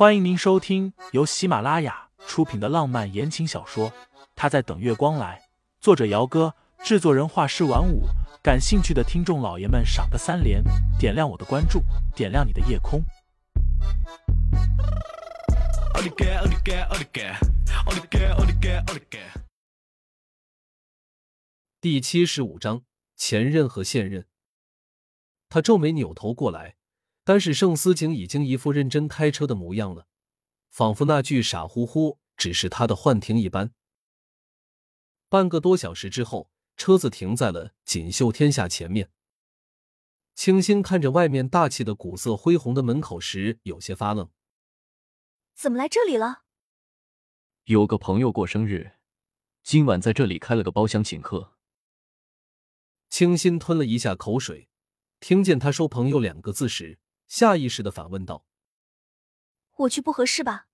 欢迎您收听由喜马拉雅出品的浪漫言情小说《他在等月光来》，作者：姚哥，制作人：画师晚舞。感兴趣的听众老爷们，赏个三连，点亮我的关注，点亮你的夜空。第七十五章：前任和现任。他皱眉扭头过来。但是盛思景已经一副认真开车的模样了，仿佛那句傻乎乎只是他的幻听一般。半个多小时之后，车子停在了锦绣天下前面。清新看着外面大气的古色恢宏的门口时，有些发愣：“怎么来这里了？”有个朋友过生日，今晚在这里开了个包厢请客。清新吞了一下口水，听见他说“朋友”两个字时。下意识的反问道：“我去不合适吧？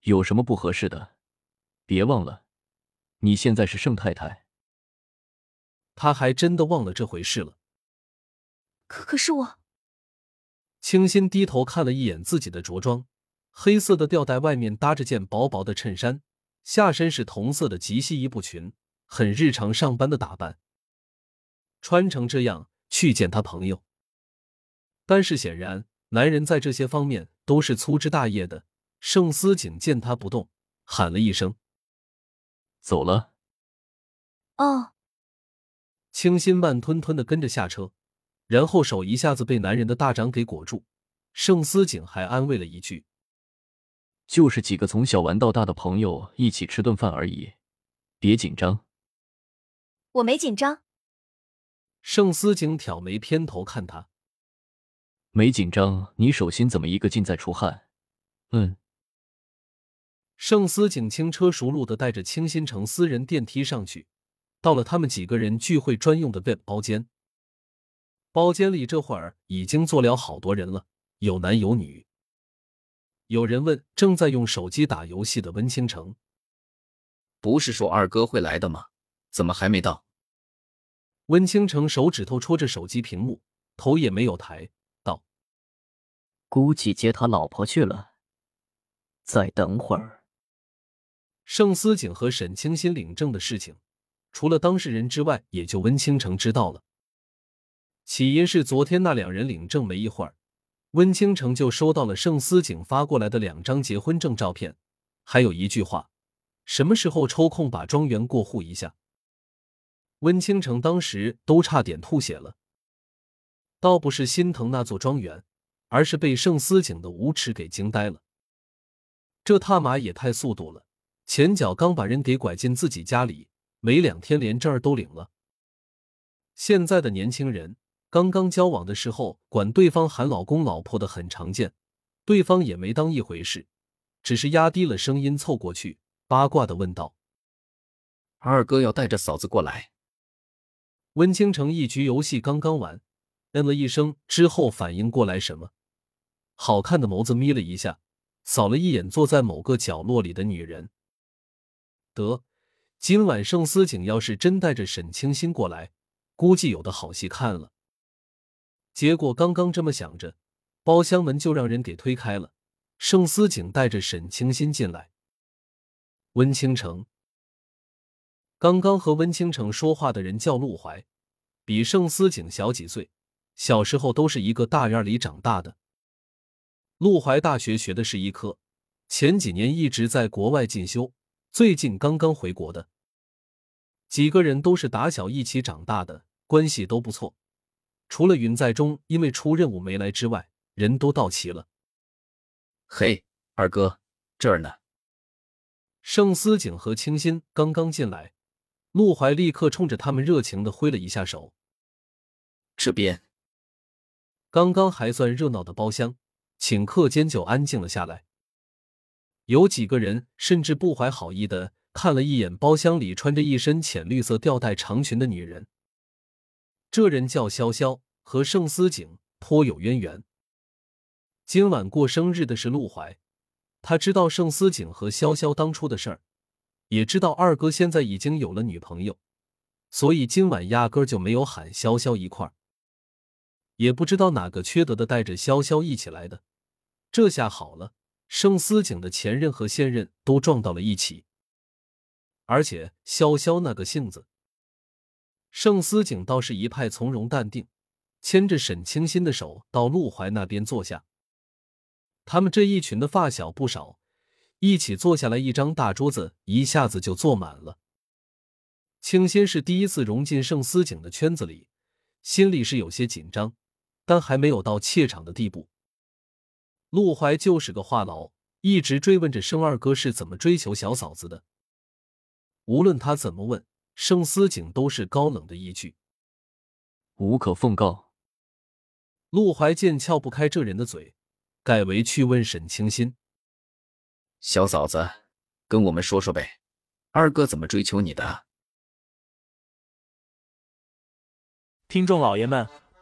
有什么不合适的？别忘了，你现在是盛太太。”他还真的忘了这回事了。可可是我……清新低头看了一眼自己的着装，黑色的吊带外面搭着件薄薄的衬衫，下身是同色的及膝一步裙，很日常上班的打扮。穿成这样去见他朋友。但是显然，男人在这些方面都是粗枝大叶的。盛思景见他不动，喊了一声：“走了。”哦。清新慢吞吞的跟着下车，然后手一下子被男人的大掌给裹住。盛思景还安慰了一句：“就是几个从小玩到大的朋友一起吃顿饭而已，别紧张。”我没紧张。盛思景挑眉偏头看他。没紧张，你手心怎么一个劲在出汗？嗯。盛思景轻车熟路的带着清新城私人电梯上去，到了他们几个人聚会专用的 VIP 包间。包间里这会儿已经坐了好多人了，有男有女。有人问正在用手机打游戏的温倾城：“不是说二哥会来的吗？怎么还没到？”温倾城手指头戳着手机屏幕，头也没有抬。估计接他老婆去了。再等会儿。盛思景和沈清心领证的事情，除了当事人之外，也就温倾城知道了。起因是昨天那两人领证没一会儿，温倾城就收到了盛思景发过来的两张结婚证照片，还有一句话：什么时候抽空把庄园过户一下？温倾城当时都差点吐血了，倒不是心疼那座庄园。而是被盛思景的无耻给惊呆了。这他妈也太速度了！前脚刚把人给拐进自己家里，没两天连证儿都领了。现在的年轻人刚刚交往的时候，管对方喊老公老婆的很常见，对方也没当一回事，只是压低了声音凑过去，八卦的问道：“二哥要带着嫂子过来？”温倾城一局游戏刚刚完，嗯了一声之后反应过来什么。好看的眸子眯了一下，扫了一眼坐在某个角落里的女人。得，今晚盛思景要是真带着沈清心过来，估计有的好戏看了。结果刚刚这么想着，包厢门就让人给推开了。盛思景带着沈清心进来。温倾城，刚刚和温倾城说话的人叫陆怀，比盛思景小几岁，小时候都是一个大院里长大的。陆怀大学学的是医科，前几年一直在国外进修，最近刚刚回国的。几个人都是打小一起长大的，关系都不错。除了云在中因为出任务没来之外，人都到齐了。嘿，二哥，这儿呢。盛思景和清新刚刚进来，陆怀立刻冲着他们热情的挥了一下手。这边，刚刚还算热闹的包厢。顷刻间就安静了下来，有几个人甚至不怀好意的看了一眼包厢里穿着一身浅绿色吊带长裙的女人。这人叫潇潇，和盛思景颇有渊源。今晚过生日的是陆怀，他知道盛思景和潇潇当初的事儿，也知道二哥现在已经有了女朋友，所以今晚压根就没有喊潇潇一块儿。也不知道哪个缺德的带着潇潇一起来的。这下好了，盛思景的前任和现任都撞到了一起，而且潇潇那个性子，盛思景倒是一派从容淡定，牵着沈清新的手到陆怀那边坐下。他们这一群的发小不少，一起坐下来，一张大桌子一下子就坐满了。清新是第一次融进盛思景的圈子里，心里是有些紧张，但还没有到怯场的地步。陆怀就是个话痨，一直追问着生二哥是怎么追求小嫂子的。无论他怎么问，盛思景都是高冷的一句：“无可奉告。”陆怀见撬不开这人的嘴，改为去问沈清心：“小嫂子，跟我们说说呗，二哥怎么追求你的？”听众老爷们，